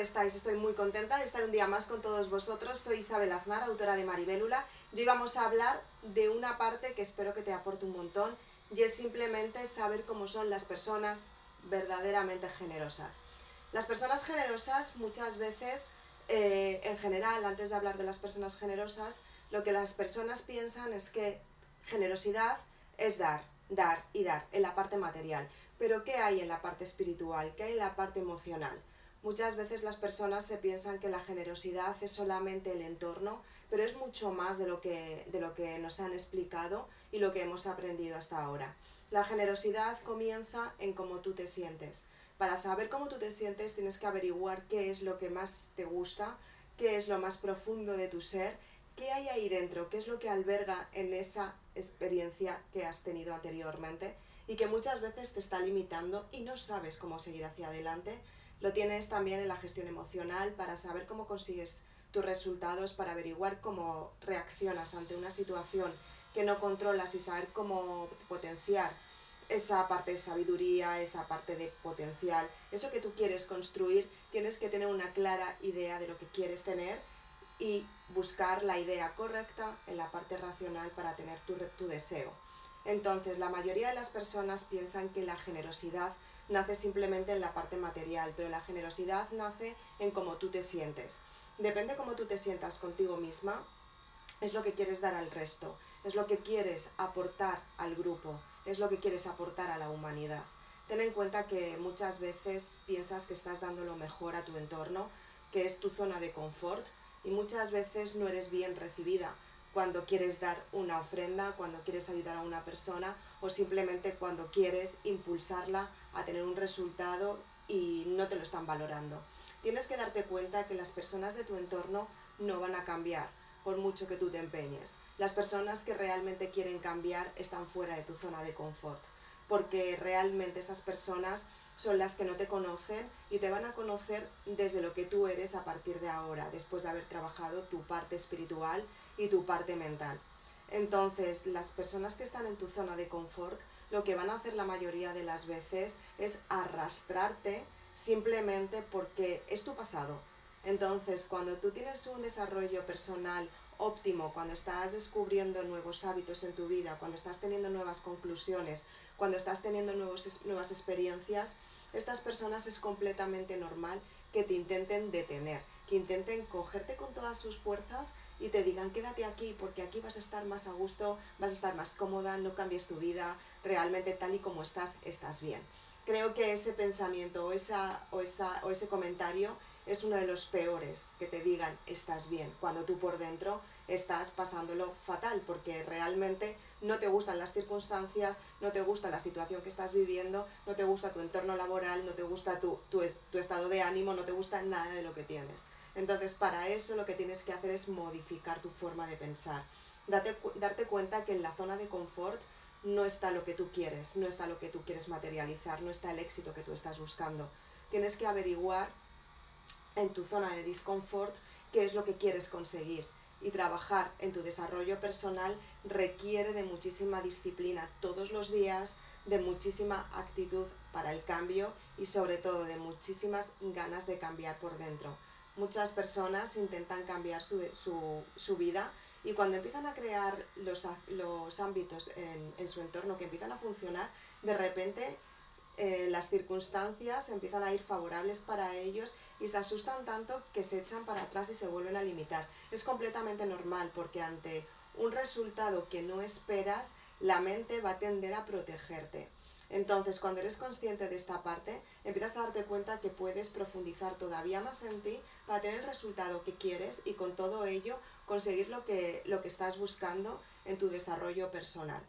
estáis? Estoy muy contenta de estar un día más con todos vosotros. Soy Isabel Aznar, autora de Maribélula. Y hoy vamos a hablar de una parte que espero que te aporte un montón y es simplemente saber cómo son las personas verdaderamente generosas. Las personas generosas muchas veces, eh, en general, antes de hablar de las personas generosas, lo que las personas piensan es que generosidad es dar, dar y dar en la parte material. Pero ¿qué hay en la parte espiritual? ¿Qué hay en la parte emocional? Muchas veces las personas se piensan que la generosidad es solamente el entorno, pero es mucho más de lo que, de lo que nos han explicado y lo que hemos aprendido hasta ahora. La generosidad comienza en cómo tú te sientes. Para saber cómo tú te sientes tienes que averiguar qué es lo que más te gusta, qué es lo más profundo de tu ser, qué hay ahí dentro, qué es lo que alberga en esa experiencia que has tenido anteriormente y que muchas veces te está limitando y no sabes cómo seguir hacia adelante lo tienes también en la gestión emocional para saber cómo consigues tus resultados, para averiguar cómo reaccionas ante una situación que no controlas y saber cómo potenciar esa parte de sabiduría, esa parte de potencial, eso que tú quieres construir, tienes que tener una clara idea de lo que quieres tener y buscar la idea correcta en la parte racional para tener tu, tu deseo. Entonces, la mayoría de las personas piensan que la generosidad nace simplemente en la parte material, pero la generosidad nace en cómo tú te sientes. Depende cómo tú te sientas contigo misma, es lo que quieres dar al resto, es lo que quieres aportar al grupo, es lo que quieres aportar a la humanidad. Ten en cuenta que muchas veces piensas que estás dando lo mejor a tu entorno, que es tu zona de confort, y muchas veces no eres bien recibida cuando quieres dar una ofrenda, cuando quieres ayudar a una persona o simplemente cuando quieres impulsarla a tener un resultado y no te lo están valorando. Tienes que darte cuenta que las personas de tu entorno no van a cambiar por mucho que tú te empeñes. Las personas que realmente quieren cambiar están fuera de tu zona de confort, porque realmente esas personas son las que no te conocen y te van a conocer desde lo que tú eres a partir de ahora, después de haber trabajado tu parte espiritual y tu parte mental. Entonces, las personas que están en tu zona de confort, lo que van a hacer la mayoría de las veces es arrastrarte simplemente porque es tu pasado. Entonces, cuando tú tienes un desarrollo personal óptimo, cuando estás descubriendo nuevos hábitos en tu vida, cuando estás teniendo nuevas conclusiones, cuando estás teniendo nuevos, nuevas experiencias, estas personas es completamente normal que te intenten detener, que intenten cogerte con todas sus fuerzas y te digan quédate aquí porque aquí vas a estar más a gusto, vas a estar más cómoda, no cambies tu vida, realmente tal y como estás, estás bien. Creo que ese pensamiento o, esa, o, esa, o ese comentario es uno de los peores, que te digan estás bien, cuando tú por dentro estás pasándolo fatal, porque realmente no te gustan las circunstancias, no te gusta la situación que estás viviendo, no te gusta tu entorno laboral, no te gusta tu, tu, tu estado de ánimo, no te gusta nada de lo que tienes. Entonces, para eso lo que tienes que hacer es modificar tu forma de pensar. Date, darte cuenta que en la zona de confort no está lo que tú quieres, no está lo que tú quieres materializar, no está el éxito que tú estás buscando. Tienes que averiguar en tu zona de disconfort qué es lo que quieres conseguir y trabajar en tu desarrollo personal requiere de muchísima disciplina todos los días, de muchísima actitud para el cambio y sobre todo de muchísimas ganas de cambiar por dentro. Muchas personas intentan cambiar su, su, vida y cuando empiezan a crear los, los ámbitos en, en, su entorno que empiezan a funcionar, de repente eh, las circunstancias empiezan a ir favorables para ellos y se asustan tanto que se echan para atrás y se vuelven a limitar. Es completamente normal porque ante un resultado que no esperas, la mente va a tender a protegerte. Entonces, cuando eres consciente de esta parte, empiezas a darte cuenta que puedes profundizar todavía más en ti para tener el resultado que quieres y con todo ello conseguir lo que, lo que estás buscando en tu desarrollo personal.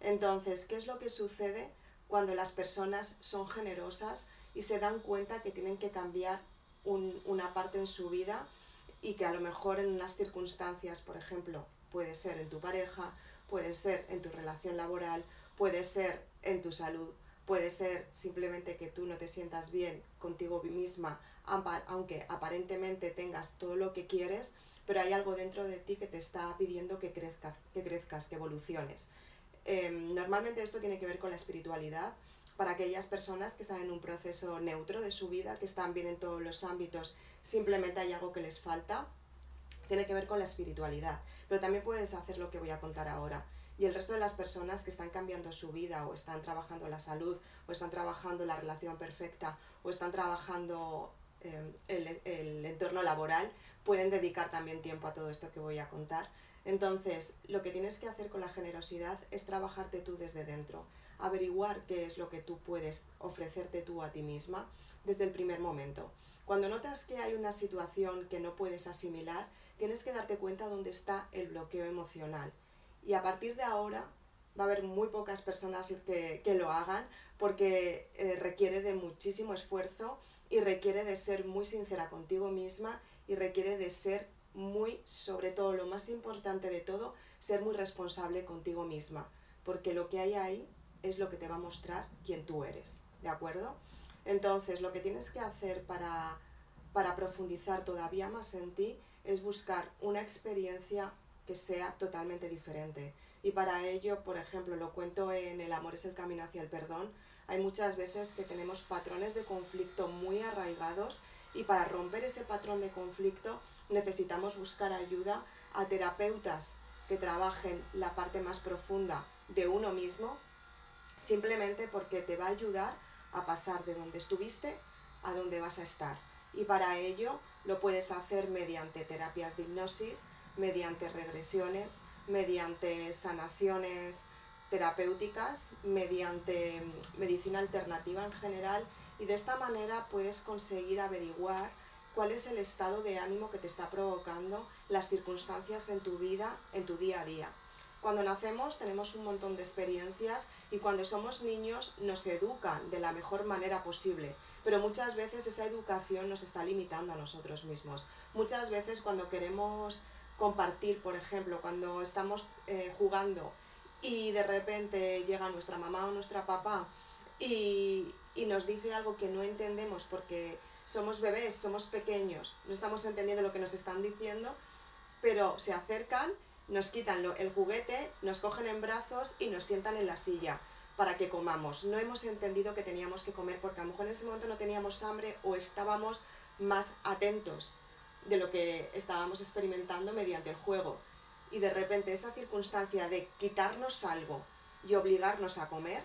Entonces, ¿qué es lo que sucede cuando las personas son generosas y se dan cuenta que tienen que cambiar una parte en su vida y que a lo mejor en unas circunstancias, por ejemplo, puede ser en tu pareja, puede ser en tu relación laboral, puede ser en tu salud, puede ser simplemente que tú no te sientas bien contigo misma, aunque aparentemente tengas todo lo que quieres, pero hay algo dentro de ti que te está pidiendo que crezcas, que, crezcas, que evoluciones. Em, normalmente esto tiene que ver con la espiritualidad, Para aquellas personas que están en un proceso neutro de su vida, que están bien en todos los ámbitos, simplemente hay algo que les falta, tiene que ver con la espiritualidad. Pero también puedes hacer lo que voy a contar ahora. Y el resto de las personas que están cambiando su vida o están trabajando la salud o están trabajando la relación perfecta o están trabajando eh, el, el entorno laboral, pueden dedicar también tiempo a todo esto que voy a contar. Entonces, lo que tienes que hacer con la generosidad es trabajarte tú desde dentro, averiguar qué es lo que tú puedes ofrecerte tú a ti misma desde el primer momento. Cuando notas que hay una situación que no puedes asimilar, tienes que darte cuenta dónde está el bloqueo emocional. Y a partir de ahora va a haber muy pocas personas que, que lo hagan porque eh, requiere de muchísimo esfuerzo y requiere de ser muy sincera contigo misma y requiere de ser muy, sobre todo lo más importante de todo, ser muy responsable contigo misma, porque lo que hay ahí es lo que te va a mostrar quién tú eres, ¿de acuerdo? Entonces, lo que tienes que hacer para, para profundizar todavía más en ti es buscar una experiencia que sea totalmente diferente. Y para ello, por ejemplo, lo cuento en El amor es el camino hacia el perdón, hay muchas veces que tenemos patrones de conflicto muy arraigados y para romper ese patrón de conflicto necesitamos buscar ayuda a terapeutas que trabajen la parte más profunda de uno mismo, simplemente porque te va a ayudar a pasar de donde estuviste a donde vas a estar. Y para ello lo puedes hacer mediante terapias de hipnosis, mediante regresiones, mediante sanaciones terapéuticas, mediante medicina alternativa en general y de esta manera puedes conseguir averiguar cuál es el estado de ánimo que te está provocando las circunstancias en tu vida, en tu día a día. Cuando nacemos tenemos un montón de experiencias y cuando somos niños nos educan de la mejor manera posible, pero muchas veces esa educación nos está limitando a nosotros mismos. Muchas veces cuando queremos compartir, por ejemplo, cuando estamos eh, jugando y de repente llega nuestra mamá o nuestra papá y, y nos dice algo que no entendemos porque somos bebés, somos pequeños, no estamos entendiendo lo que nos están diciendo, pero se acercan, nos quitan el juguete, nos cogen en brazos y nos sientan en la silla para que comamos. No hemos entendido que teníamos que comer porque a lo mejor en ese momento no teníamos hambre o estábamos más atentos de lo que estábamos experimentando mediante el juego. Y de repente esa circunstancia de quitarnos algo y obligarnos a comer,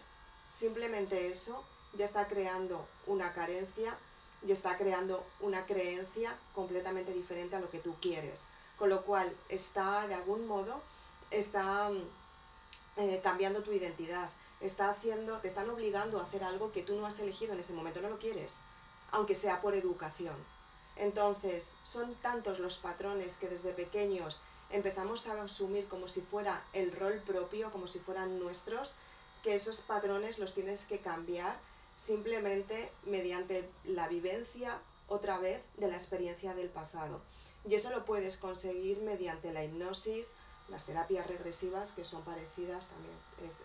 simplemente eso ya está creando una carencia y está creando una creencia completamente diferente a lo que tú quieres. Con lo cual está, de algún modo, está eh, cambiando tu identidad, está haciendo, te están obligando a hacer algo que tú no has elegido en ese momento, no lo quieres, aunque sea por educación. Entonces, son tantos los patrones que desde pequeños empezamos a asumir como si fuera el rol propio, como si fueran nuestros, que esos patrones los tienes que cambiar simplemente mediante la vivencia otra vez de la experiencia del pasado. Y eso lo puedes conseguir mediante la hipnosis, las terapias regresivas que son parecidas, también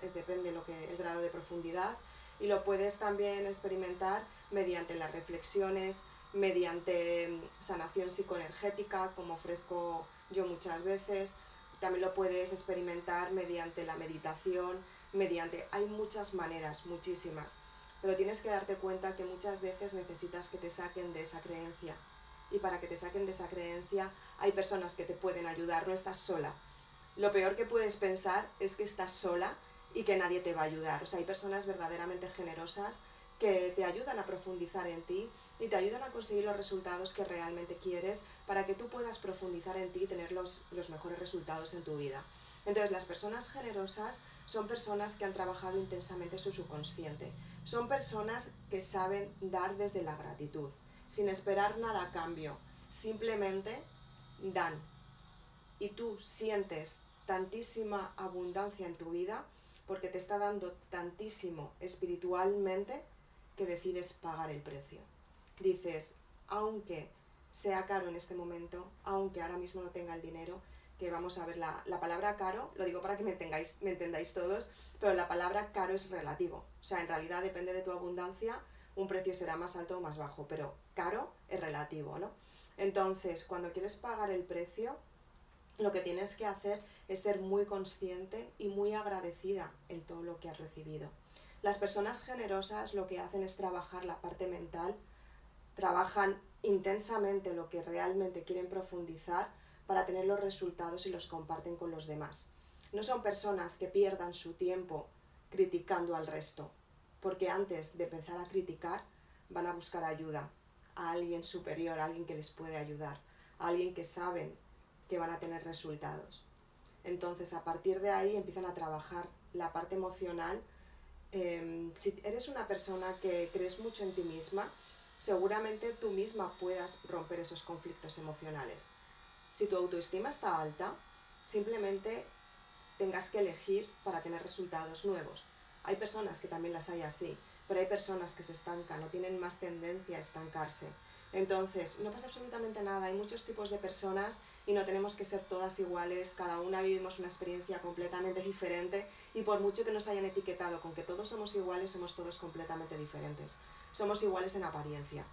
es, depende lo que, el grado de profundidad, y lo puedes también experimentar mediante las reflexiones, mediante mm, sanación psicoenergética, como ofrezco yo muchas veces, también lo puedes experimentar mediante la meditación, mediante, hay muchas maneras, muchísimas pero tienes que darte cuenta que muchas veces necesitas que te saquen de esa creencia. Y para que te saquen de esa creencia hay personas que te pueden ayudar, no estás sola. Lo peor que puedes pensar es que estás sola y que nadie te va a ayudar. O sea, hay personas verdaderamente generosas que te ayudan a profundizar en ti y te ayudan a conseguir los resultados que realmente quieres para que tú puedas profundizar en ti y tener los, los mejores resultados en tu vida. Entonces, las personas generosas son personas que han trabajado intensamente su subconsciente, son personas que saben dar desde la gratitud, sin esperar nada a cambio, simplemente dan. Y tú sientes tantísima abundancia en tu vida porque te está dando tantísimo espiritualmente que decides pagar el precio. Dices, aunque sea caro en este momento, aunque ahora mismo no tenga el dinero, que vamos a ver la, la palabra caro, lo digo para que me, tengáis, me entendáis todos, pero la palabra caro es relativo. Sea, en realidad depende de tu abundancia, un precio será más alto o más bajo, pero caro es relativo, ¿no? Entonces, cuando quieres pagar el precio, lo que tienes que hacer es ser muy consciente y muy agradecida en todo lo que has recibido. Las personas generosas lo que hacen es trabajar la parte mental, trabajan intensamente lo que realmente quieren profundizar para tener los resultados y los comparten con los demás. No son personas que pierdan su tiempo criticando al resto, porque antes de empezar a criticar van a buscar ayuda a alguien superior, a alguien que les puede ayudar, a alguien que saben que van a tener resultados. Entonces, a partir de ahí empiezan a trabajar la parte emocional. Em, si eres una persona que crees mucho en ti misma, seguramente tú misma puedas romper esos conflictos emocionales. Si tu autoestima está alta, simplemente tengas que elegir para tener resultados nuevos. Hay personas que también las hay así, pero hay personas que se estancan o tienen más tendencia a estancarse. Entonces, no pasa absolutamente nada, hay muchos tipos de personas y no tenemos que ser todas iguales, cada una vivimos una experiencia completamente diferente y por mucho que nos hayan etiquetado con que todos somos iguales, somos todos completamente diferentes. Somos iguales en apariencia,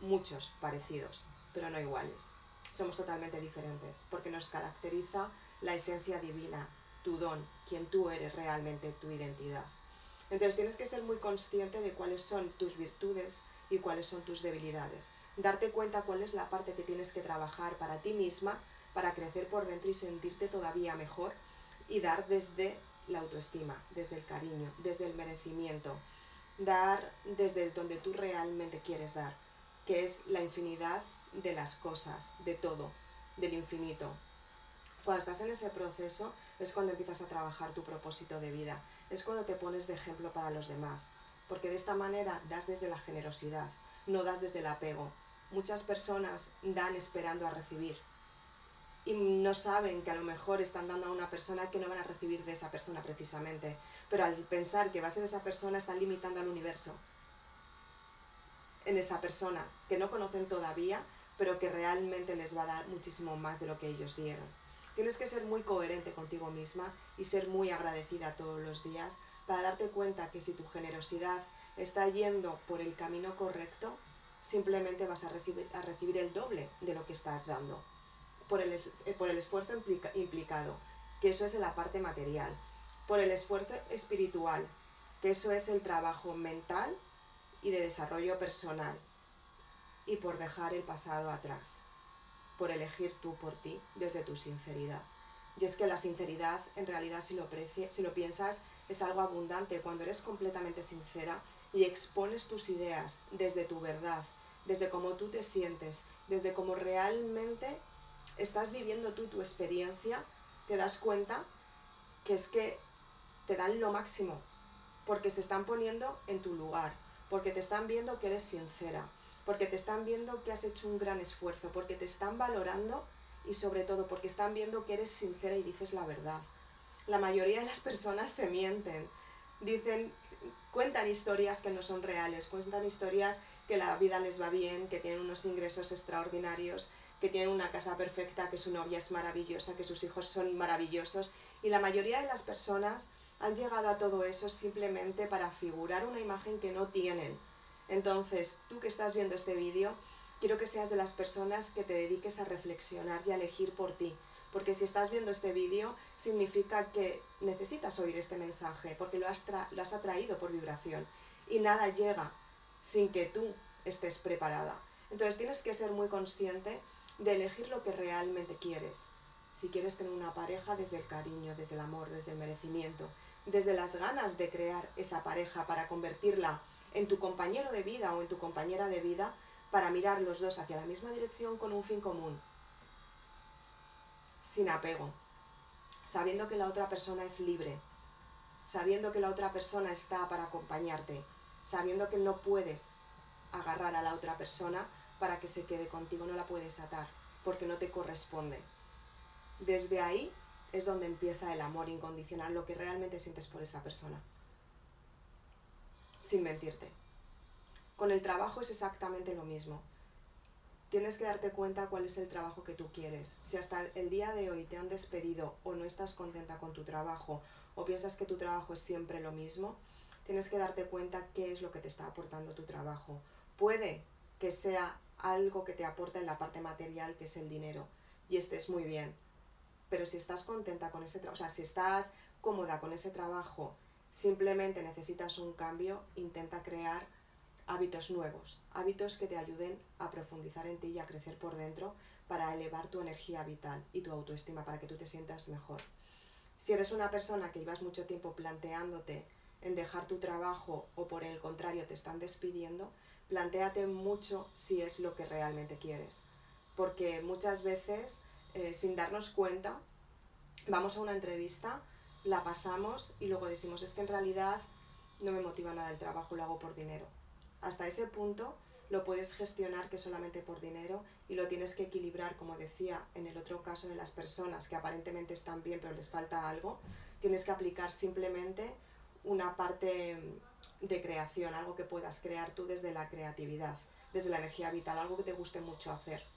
muchos parecidos, pero no iguales. Somos totalmente diferentes porque nos caracteriza la esencia divina, tu don, quien tú eres realmente, tu identidad. Entonces tienes que ser muy consciente de cuáles son tus virtudes y cuáles son tus debilidades. Darte cuenta cuál es la parte que tienes que trabajar para ti misma, para crecer por dentro y sentirte todavía mejor y dar desde la autoestima, desde el cariño, desde el merecimiento. Dar desde donde tú realmente quieres dar, que es la infinidad de las cosas, de todo, del infinito. Cuando estás en ese proceso es cuando empiezas a trabajar tu propósito de vida, es cuando te pones de ejemplo para los demás, porque de esta manera das desde la generosidad, no das desde el apego. Muchas personas dan esperando a recibir. Y no saben que a lo mejor están dando a una persona que no van a recibir de esa persona precisamente, pero al pensar que va a ser esa persona están limitando al universo. En esa persona que no conocen todavía, pero que realmente les va a dar muchísimo más de lo que ellos dieron. Tienes que ser muy coherente contigo misma y ser muy agradecida todos los días para darte cuenta que si tu generosidad está yendo por el camino correcto, simplemente vas a recibir, a recibir el doble de lo que estás dando, por el, eh, por el esfuerzo implicado, que eso es la parte material, por el esfuerzo espiritual, que eso es el trabajo mental y de desarrollo personal, y por dejar el pasado atrás por elegir tú por ti desde tu sinceridad. Y es que la sinceridad, en realidad, si lo, si lo piensas, es algo abundante. Cuando eres completamente sincera y expones tus ideas desde tu verdad, desde cómo tú te sientes, desde cómo realmente estás viviendo tú tu experiencia, te das cuenta que es que te dan lo máximo, porque se están poniendo en tu lugar, porque te están viendo que eres sincera, porque te están viendo que has hecho un gran esfuerzo, porque te están valorando y sobre todo porque están viendo que eres sincera y dices la verdad. La mayoría de las personas se mienten, dicen, cuentan historias que no son reales, cuentan historias que la vida les va bien, que tienen unos ingresos extraordinarios, que tienen una casa perfecta, que su novia es maravillosa, que sus hijos son maravillosos y la mayoría de las personas han llegado a todo eso simplemente para figurar una imagen que no tienen entonces, tú que estás viendo este vídeo, quiero que seas de las personas que te dediques a reflexionar y a elegir por ti. Porque si estás viendo este vídeo, significa que necesitas oír este mensaje, porque lo has, lo has atraído por vibración. Y nada llega sin que tú estés preparada. Entonces tienes que ser muy consciente de elegir lo que realmente quieres. Si quieres tener una pareja desde el cariño, desde el amor, desde el merecimiento, desde las ganas de crear esa pareja para convertirla en tu compañero de vida o en tu compañera de vida para mirar los dos hacia la misma dirección con un fin común, sin apego, sabiendo que la otra persona es libre, sabiendo que la otra persona está para acompañarte, sabiendo que no puedes agarrar a la otra persona para que se quede contigo, no la puedes atar, porque no te corresponde. Desde ahí es donde empieza el amor incondicional, lo que realmente sientes por esa persona sin mentirte. Con el trabajo es exactamente lo mismo. Tienes que darte cuenta cuál es el trabajo que tú quieres. Si hasta el día de hoy te han despedido o no estás contenta con tu trabajo o piensas que tu trabajo es siempre lo mismo, tienes que darte cuenta qué es lo que te está aportando tu trabajo. Puede que sea algo que te aporta en la parte material, que es el dinero, y estés muy bien. Pero si estás contenta con ese trabajo, o sea, si estás cómoda con ese trabajo, Simplemente necesitas un cambio, intenta crear hábitos nuevos, hábitos que te ayuden a profundizar en ti y a crecer por dentro para elevar tu energía vital y tu autoestima, para que tú te sientas mejor. Si eres una persona que llevas mucho tiempo planteándote en dejar tu trabajo o por el contrario te están despidiendo, planteate mucho si es lo que realmente quieres. Porque muchas veces, eh, sin darnos cuenta, vamos a una entrevista, la pasamos y luego decimos, es que en realidad no me motiva nada el trabajo, lo hago por dinero. Hasta ese punto lo puedes gestionar que solamente por dinero y lo tienes que equilibrar, como decía en el otro caso de las personas que aparentemente están bien pero les falta algo, tienes que aplicar simplemente una parte de creación, algo que puedas crear tú desde la creatividad, desde la energía vital, algo que te guste mucho hacer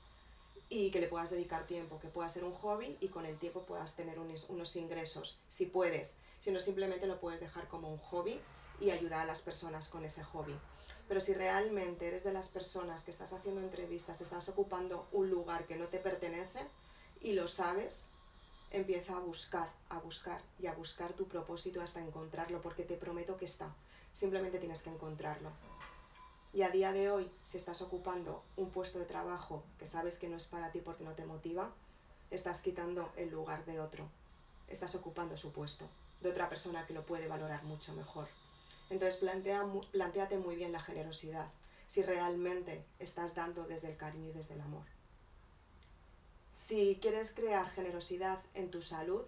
y que le puedas dedicar tiempo, que pueda ser un hobby y con el tiempo puedas tener unos, unos ingresos, si puedes, si no simplemente lo puedes dejar como un hobby y ayudar a las personas con ese hobby. Pero si realmente eres de las personas que estás haciendo entrevistas, estás ocupando un lugar que no te pertenece y lo sabes, empieza a buscar, a buscar y a buscar tu propósito hasta encontrarlo, porque te prometo que está. Simplemente tienes que encontrarlo. Y a día de hoy, si estás ocupando un puesto de trabajo que sabes que no es para ti porque no te motiva, estás quitando el lugar de otro. Estás ocupando su puesto, de otra persona que lo puede valorar mucho mejor. Entonces plantea, planteate muy bien la generosidad, si realmente estás dando desde el cariño y desde el amor. Si quieres crear generosidad en tu salud,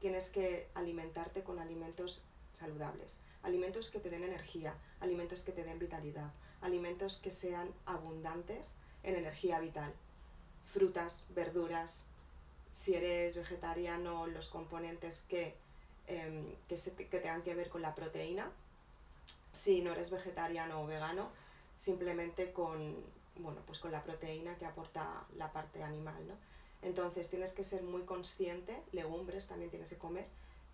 tienes que alimentarte con alimentos saludables, alimentos que te den energía, alimentos que te den vitalidad, alimentos que sean abundantes en energía vital, frutas, verduras, si eres vegetariano, los componentes que, em, que, tengan que ver con la proteína, si no eres vegetariano o vegano, simplemente con, bueno, pues con la proteína que aporta la parte animal, ¿no? Entonces tienes que ser muy consciente, legumbres también tienes que comer,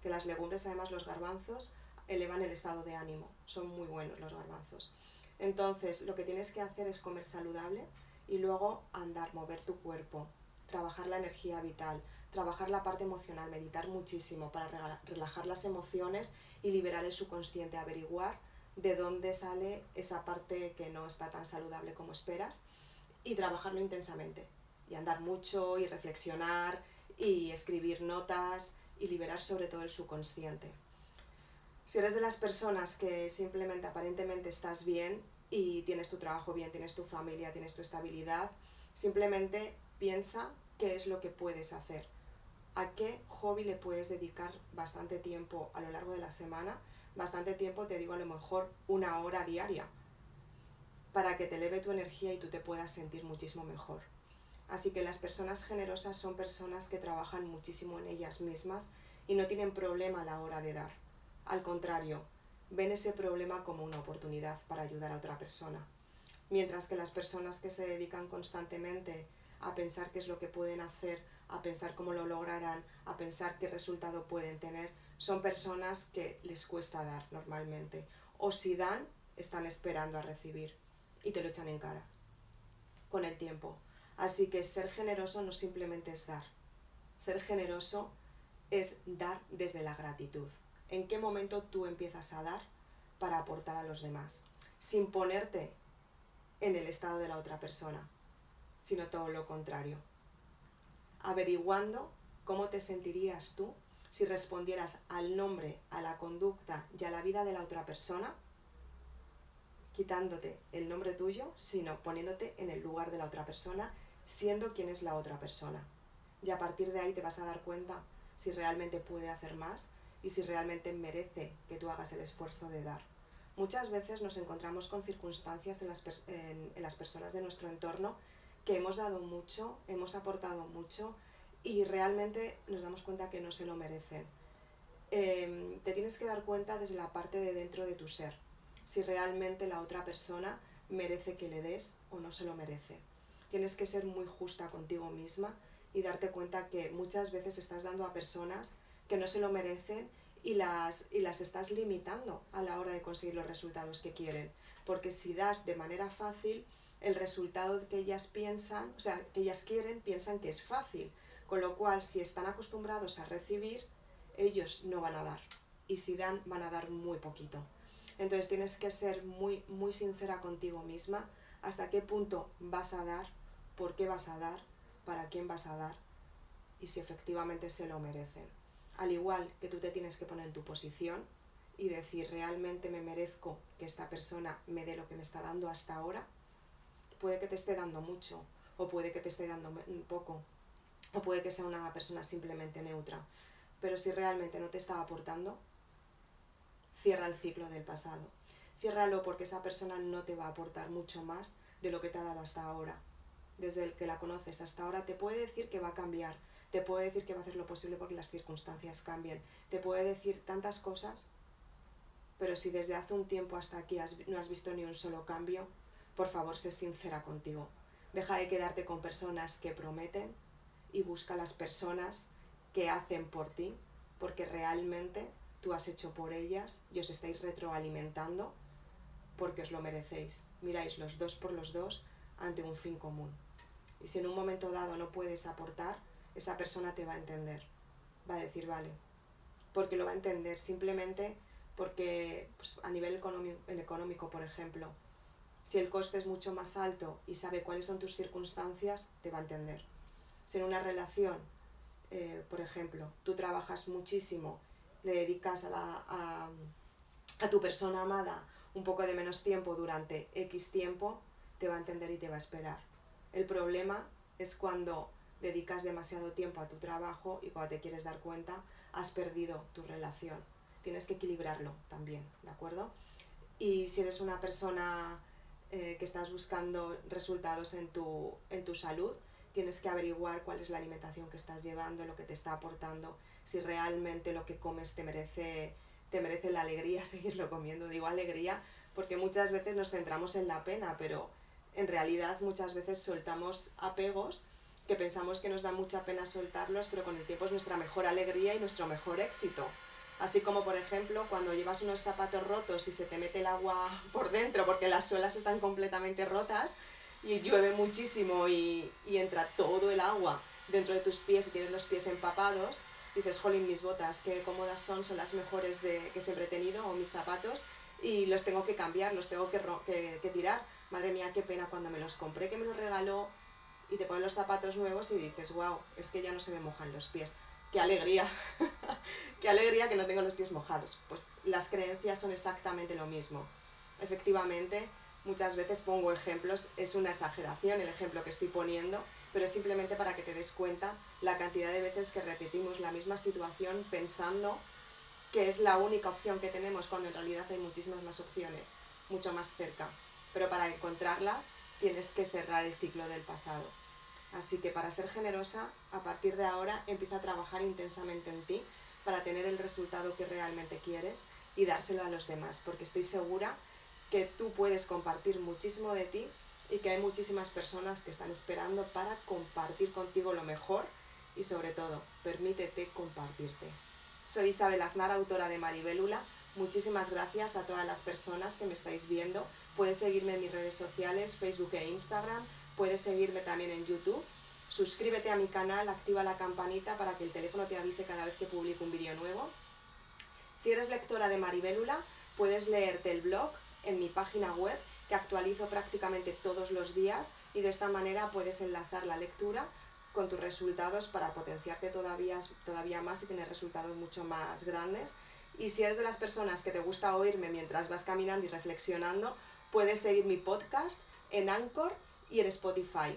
que las legumbres, además los garbanzos, elevan el estado de ánimo, son muy buenos los garbanzos. Entonces lo que tienes que hacer es comer saludable y luego andar, mover tu cuerpo, trabajar la energía vital, trabajar la parte emocional, meditar muchísimo para relajar las emociones y liberar el subconsciente, averiguar de dónde sale esa parte que no está tan saludable como esperas y trabajarlo intensamente. Y andar mucho y reflexionar y escribir notas y liberar sobre todo el subconsciente. Si eres de las personas que simplemente aparentemente estás bien y tienes tu trabajo bien, tienes tu familia, tienes tu estabilidad, simplemente piensa qué es lo que puedes hacer. ¿A qué hobby le puedes dedicar bastante tiempo a lo largo de la semana bastante tiempo, te digo a lo mejor una hora diaria, para que te eleve tu energía y tú te puedas sentir muchísimo mejor. Así que las personas generosas son personas que trabajan muchísimo en ellas mismas y no tienen problema a la hora de dar. Al contrario, ven ese problema como una oportunidad para ayudar a otra persona. Mientras que las personas que se dedican constantemente a pensar qué es lo que pueden hacer, a pensar cómo lo lograrán, a pensar qué resultado pueden tener, son personas que les cuesta dar normalmente. O si dan, están esperando a recibir y te lo echan en cara con el tiempo. Así que ser generoso no simplemente es dar. Ser generoso es dar desde la gratitud. ¿En qué momento tú empiezas a dar para aportar a los demás? Sin ponerte en el estado de la otra persona, sino todo lo contrario. Averiguando cómo te sentirías tú si respondieras al nombre, a la conducta y a la vida de la otra persona, quitándote el nombre tuyo, sino poniéndote en el lugar de la otra persona, siendo quien es la otra persona. Y a partir de ahí te vas a dar cuenta si realmente puede hacer más y si realmente merece que tú hagas el esfuerzo de dar. Muchas veces nos encontramos con circunstancias en las, en las personas de nuestro entorno que hemos dado mucho, hemos aportado mucho, y realmente nos damos cuenta que no se lo merecen. Em, te tienes que dar cuenta desde la parte de dentro de tu ser, si realmente la otra persona merece que le des o no se lo merece. Tienes que ser muy justa contigo misma y darte cuenta que muchas veces estás dando a personas que no se lo merecen y las, y las estás limitando a la hora de conseguir los resultados que quieren. Porque si das de manera fácil, el resultado que ellas piensan, o sea, que ellas quieren, piensan que es fácil con lo cual, si están acostumbrados a recibir, ellos no van a dar y si dan, van a dar muy poquito. Entonces tienes que ser muy, muy sincera contigo misma hasta qué punto vas a dar, por qué vas a dar, para quién vas a dar y si efectivamente se lo merecen. Al igual que tú te tienes que poner en tu posición y decir, realmente me merezco que esta persona me dé lo que me está dando hasta ahora, puede que te esté dando mucho o puede que te esté dando un poco o puede que sea una persona simplemente neutra. Pero si realmente no te está aportando, cierra el ciclo del pasado. Ciérralo porque esa persona no te va a aportar mucho más de lo que te ha dado hasta ahora. Desde el que la conoces hasta ahora te puede decir que va a cambiar, te puede decir que va a hacer lo posible porque las circunstancias cambien, te puede decir tantas cosas, pero si desde hace un tiempo hasta aquí no has visto ni un solo cambio, por favor sé sincera contigo. Deja de quedarte con personas que prometen y busca las personas que hacen por ti, porque realmente tú has hecho por ellas y os estáis retroalimentando porque os lo merecéis. Miráis los dos por los dos ante un fin común. Y si en un momento dado no puedes aportar, esa persona te va a entender. Va a decir, vale. Porque lo va a entender simplemente porque pues, a nivel económico, económico, por ejemplo, si el coste es mucho más alto y sabe cuáles son tus circunstancias, te va a entender. Si en una relación, eh, por ejemplo, tú trabajas muchísimo, le dedicas a, la, a, a tu persona amada un poco de menos tiempo durante X tiempo, te va a entender y te va a esperar. El problema es cuando dedicas demasiado tiempo a tu trabajo y cuando te quieres dar cuenta has perdido tu relación. Tienes que equilibrarlo también, ¿de acuerdo? Y si eres una persona eh, que estás buscando resultados en tu, en tu salud, tienes que averiguar cuál es la alimentación que estás llevando, lo que te está aportando, si realmente lo que comes te merece, te merece la alegría seguirlo comiendo. Digo alegría porque muchas veces nos centramos en la pena, pero en realidad muchas veces soltamos apegos que pensamos que nos da mucha pena soltarlos, pero con el tiempo es nuestra mejor alegría y nuestro mejor éxito. Así como, por ejemplo, cuando llevas unos zapatos rotos y se te mete el agua por dentro porque las suelas están completamente rotas, y llueve muchísimo y, entra todo el agua dentro de tus pies y tienes los pies empapados, dices, jolín, mis botas, qué cómodas son, son las mejores de, que siempre he tenido, o mis zapatos, y los tengo que cambiar, los tengo que, que, tirar. Madre mía, qué pena cuando me los compré, que me los regaló, y te ponen los zapatos nuevos y dices, wow, es que ya no se me mojan los pies. Qué alegría, qué alegría que no tengo los pies mojados. Pues las creencias son exactamente lo mismo. Efectivamente, muchas veces pongo ejemplos, es una exageración el ejemplo que estoy poniendo, pero es simplemente para que te des cuenta la cantidad de veces que repetimos la misma situación pensando que es la única opción que tenemos cuando en realidad hay muchísimas más opciones, mucho más cerca. Pero para encontrarlas tienes que cerrar el ciclo del pasado. Así que para ser generosa, a partir de ahora empieza a trabajar intensamente en ti para tener el resultado que realmente quieres y dárselo a los demás, porque estoy segura que tú puedes compartir muchísimo de ti y que hay muchísimas personas que están esperando para compartir contigo lo mejor y sobre todo, permítete compartirte. Soy Isabel Aznar, autora de Maribélula. Muchísimas gracias a todas las personas que me estáis viendo. Puedes seguirme en mis redes sociales, Facebook e Instagram. Puedes seguirme también en YouTube. Suscríbete a mi canal, activa la campanita para que el teléfono te avise cada vez que publico un vídeo nuevo. Si eres lectora de Maribélula, puedes leerte el blog en mi página web que actualizo prácticamente todos los días y de esta manera puedes enlazar la lectura con tus resultados para potenciarte todavía, todavía más y tener resultados mucho más grandes. Y si eres de las personas que te gusta oírme mientras vas caminando y reflexionando, puedes seguir mi podcast en Anchor y en Spotify.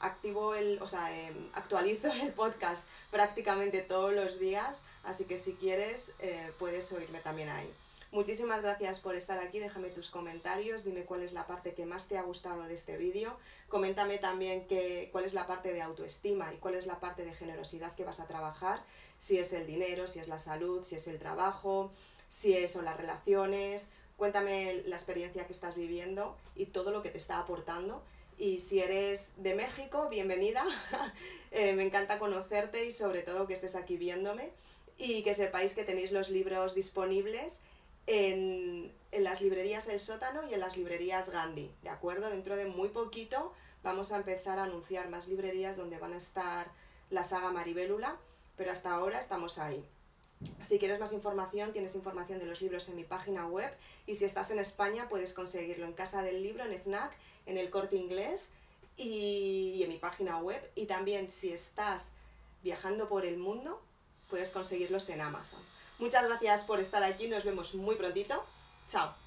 Activo el, o sea, em, actualizo el podcast prácticamente todos los días, así que si quieres eh, puedes oírme también ahí. Muchísimas gracias por estar aquí, déjame tus comentarios, dime cuál es la parte que más te ha gustado de este vídeo, coméntame también cuál es la parte de autoestima y cuál es la parte de generosidad que vas a trabajar, si es el dinero, si es la salud, si es el trabajo, si son las relaciones, cuéntame la experiencia que estás viviendo y todo lo que te está aportando. Y si eres de México, bienvenida, eh, me encanta conocerte y sobre todo que estés aquí viéndome y que sepáis que tenéis los libros disponibles en, las librerías El Sótano y en las librerías Gandhi, ¿de acuerdo? Dentro de muy poquito vamos a empezar a anunciar más librerías donde van a estar la saga Maribélula, pero hasta ahora estamos ahí. Si quieres más información, tienes información de los libros en mi página web y si estás en España puedes conseguirlo en Casa del Libro, en FNAC, en el Corte Inglés y, y en mi página web. Y también si estás viajando por el mundo, puedes conseguirlos en Amazon. Muchas gracias por estar aquí, nos vemos muy prontito. Chao.